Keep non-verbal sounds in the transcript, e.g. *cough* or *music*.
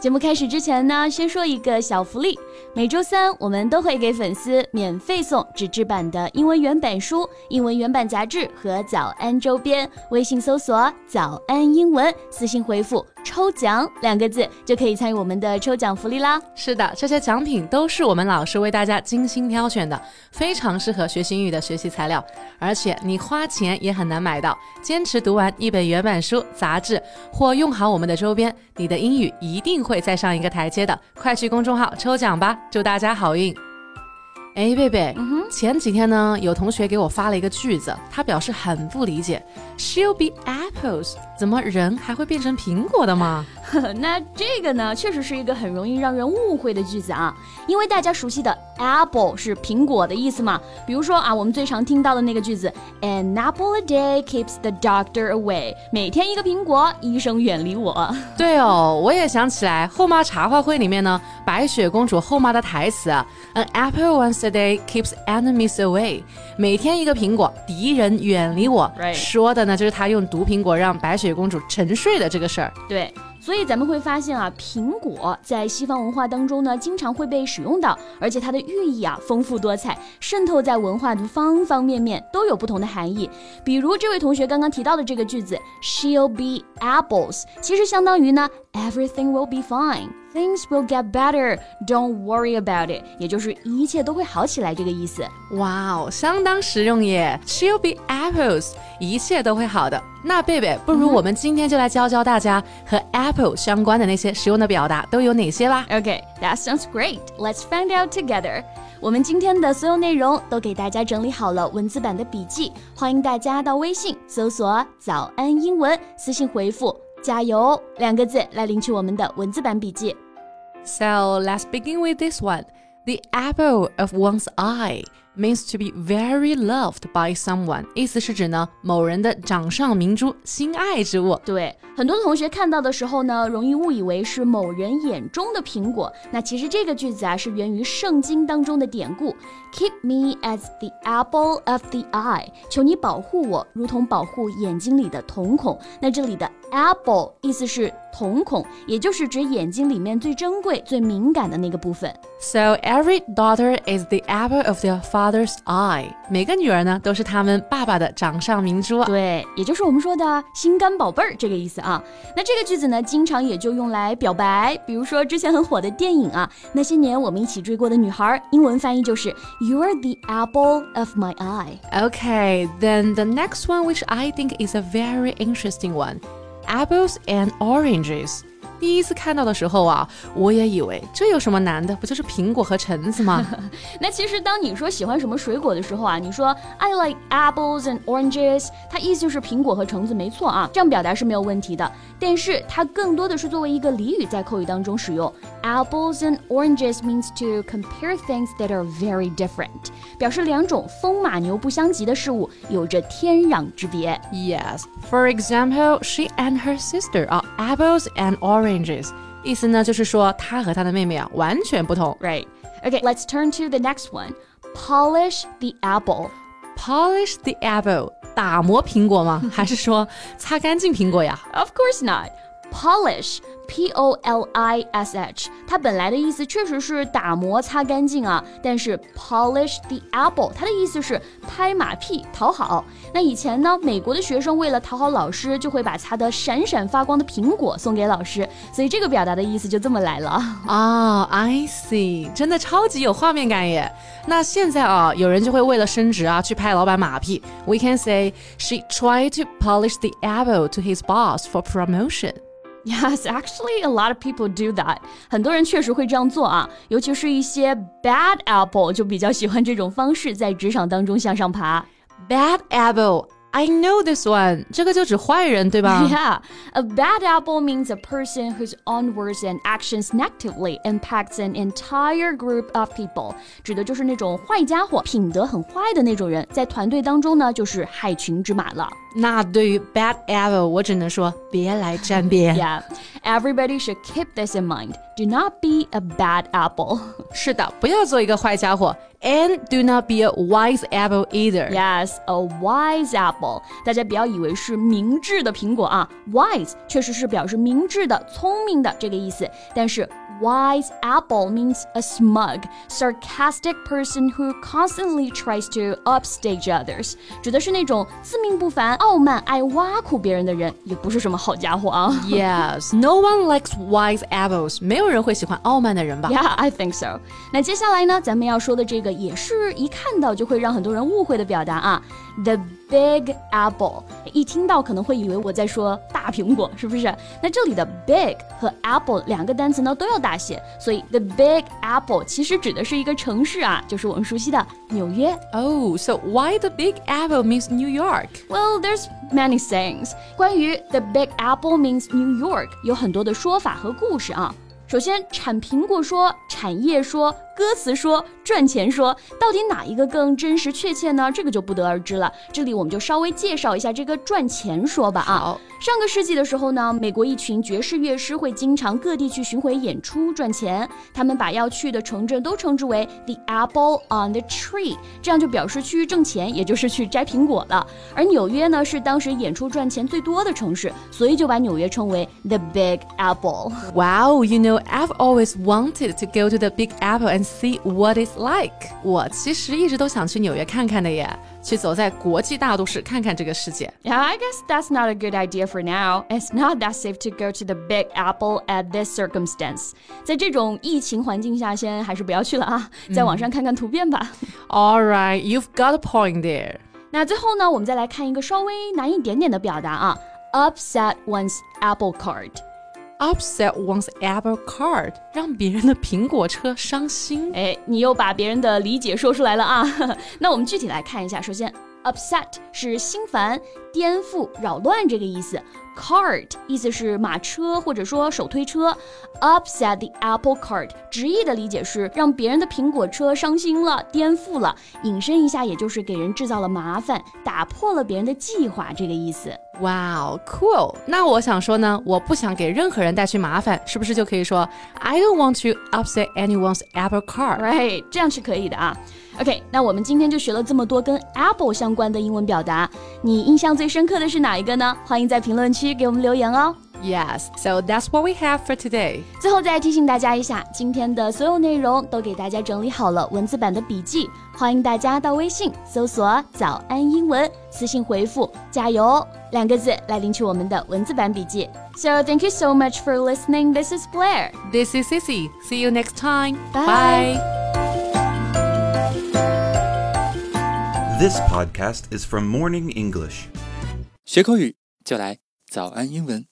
节目开始之前呢，先说一个小福利。每周三我们都会给粉丝免费送纸质版的英文原版书、英文原版杂志和早安周边。微信搜索“早安英文”，私信回复“抽奖”两个字，就可以参与我们的抽奖福利啦。是的，这些奖品都是我们老师为大家精心挑选的，非常适合学习英语的学习材料，而且你花钱也很难买到。坚持读完一本原版书、杂志，或用好我们的周边，你的英语一定。再上一个台阶的，快去公众号抽奖吧！祝大家好运。哎，贝贝，前几天呢，有同学给我发了一个句子，他表示很不理解，She'll be apples，怎么人还会变成苹果的吗？*laughs* 那这个呢，确实是一个很容易让人误会的句子啊，因为大家熟悉的 apple 是苹果的意思嘛。比如说啊，我们最常听到的那个句子，An apple a day keeps the doctor away，每天一个苹果，医生远离我。*laughs* 对哦，我也想起来，后妈茶话会里面呢，白雪公主后妈的台词，An apple once a day keeps enemies away，每天一个苹果，敌人远离我。说的呢，就是他用毒苹果让白雪公主沉睡的这个事儿。对。所以咱们会发现啊，苹果在西方文化当中呢，经常会被使用到，而且它的寓意啊丰富多彩，渗透在文化的方方面面，都有不同的含义。比如这位同学刚刚提到的这个句子，She'll be apples，其实相当于呢，Everything will be fine。Things will get better. Don't worry about it. 也就是一切都会好起来这个意思。哇哦，相当实用耶！She'll be apples，一切都会好的。那贝贝，不如我们今天就来教教大家和 apple 相关的那些实用的表达都有哪些吧。Okay, that sounds great. Let's find out together. 我们今天的所有内容都给大家整理好了文字版的笔记，欢迎大家到微信搜索“早安英文”，私信回复。加油两个字来领取我们的文字版笔记。So let's begin with this one. The apple of one's eye means to be very loved by someone，意思是指呢某人的掌上明珠、心爱之物。对，很多同学看到的时候呢，容易误以为是某人眼中的苹果。那其实这个句子啊，是源于圣经当中的典故：Keep me as the apple of the eye，求你保护我，如同保护眼睛里的瞳孔。那这里的 apple 意思是瞳孔，也就是指眼睛里面最珍贵、最敏感的那个部分。So every daughter is the apple of their father's eye。每个女儿呢，都是他们爸爸的掌上明珠。对，也就是我们说的心肝宝贝儿这个意思啊。那这个句子呢，经常也就用来表白，比如说之前很火的电影啊，那些年我们一起追过的女孩，英文翻译就是 You're the apple of my eye. Okay, then the next one, which I think is a very interesting one. apples and oranges. 第一次看到的时候啊，我也以为这有什么难的，不就是苹果和橙子吗？那其实当你说喜欢什么水果的时候啊，你说 *laughs* I like apples and oranges，它意思就是苹果和橙子，没错啊，这样表达是没有问题的。但是它更多的是作为一个俚语在口语当中使用。Apples and oranges means to compare things that are very different，表示两种风马牛不相及的事物有着天壤之别。Yes, for example, she and her sister are apples and oranges oranges，意思呢就是说他和他的妹妹啊完全不同。Right. Okay, let's turn to the next one. Polish the apple. Polish the apple，打磨苹果吗？还是说擦干净苹果呀？Of course not. Polish P O L I S H，它本来的意思确实是打磨、擦干净啊。但是 polish the apple，它的意思是拍马屁、讨好。那以前呢，美国的学生为了讨好老师，就会把擦得闪闪发光的苹果送给老师。所以这个表达的意思就这么来了啊。I see，真的超级有画面感耶。那现在啊，有人就会为了升职啊，去拍老板马屁。We can say she tried to polish the apple to his boss for promotion. Yes, actually, a lot of people do that. 很多人确实会这样做啊，尤其是一些 bad apple 就比较喜欢这种方式在职场当中向上爬。Bad apple I know this one. 这个就指坏人，对吧？Yeah, *laughs* a bad apple means a person whose own words and actions negatively impacts an entire group of people. 指的就是那种坏家伙，品德很坏的那种人，在团队当中呢，就是害群之马了。那对于 bad apple，我只能说别来沾边。Yeah, *laughs* everybody should keep this in mind. Do not be a bad apple. *laughs* 是的，不要做一个坏家伙。 And do not be a wise apple either. Yes, a wise apple。大家不要以为是明智的苹果啊，wise 确实是表示明智的、聪明的这个意思，但是 wise apple means a smug, sarcastic person who constantly tries to upstage others，指的是那种自命不凡、傲慢、爱挖苦别人的人，也不是什么好家伙啊。 Yes, *laughs* no one likes wise apples. 没有人会喜欢傲慢的人吧 Yeah, I think so. 那接下来呢，咱们要说的这个也是一看到就会让很多人误会的表达啊，the big apple。一听到可能会以为我在说 大苹果，是不是？那这里的 big 和 apple 两个单词呢都要大写，所以 the big apple 其实指的是一个城市啊，就是我们熟悉的纽约。 Oh, so why the big apple means New York? Well, there's many sayings. 关于 the Big Apple means New York 有很多的说法和故事啊。首先，产苹果说、产业说、 歌词说、赚钱说，到底哪一个更真实确切呢？这个就不得而知了。这里我们就稍微介绍一下这个赚钱说吧啊。好上个世纪的时候呢，美国一群爵士乐师会经常各地去巡回演出赚钱，他们把要去的城镇都称之为 the apple on the tree，这样就表示去挣钱，也就是去摘苹果了。而纽约呢是当时演出赚钱最多的城市，所以就把纽约称为 the Big Apple。Wow, you know, I've always wanted to go to the Big Apple and see what it's like. 我其实一直都想去纽约看看的耶，去走在国际大都市看看这个世界。 Yeah, I guess that's not a good idea for now. It's not that safe to go to the Big Apple at this circumstance. 在这种疫情环境下，先还是不要去了啊，在网上看看图片吧。 All right, you've got a point there. 那最后呢，我们再来看一个稍微难一点点的表达啊，upset one's apple cart。 Upset one's apple Card，让别人的苹果车伤心。哎，你又把别人的理解说出来了啊！*laughs* 那我们具体来看一下，首先，upset 是心烦、颠覆、扰乱这个意思，cart 意思是马车或者说手推车，upset the apple cart 直译的理解是让别人的苹果车伤心了、颠覆了，引申一下也就是给人制造了麻烦，打破了别人的计划这个意思。Wow, cool. 那我想说呢，我不想给任何人带去麻烦，是不是就可以说 I don't want to upset anyone's apple cart? Right，这样是可以的啊。OK，那我们今天就学了这么多跟 apple 相关的英文表达，你印象最深刻的是哪一个呢？欢迎在评论区给我们留言哦。 Yes, so that's what we have for today. 最后再提醒大家一下，今天的所有内容都给大家整理好了文字版的笔记，欢迎大家到微信搜索“早安英文”，私信回复“加油”两个字来领取我们的文字版笔记。So thank you so much for listening. This is Blair. This is Sissy. See you next time. Bye. This podcast is from Morning English. 学口语就来早安英文。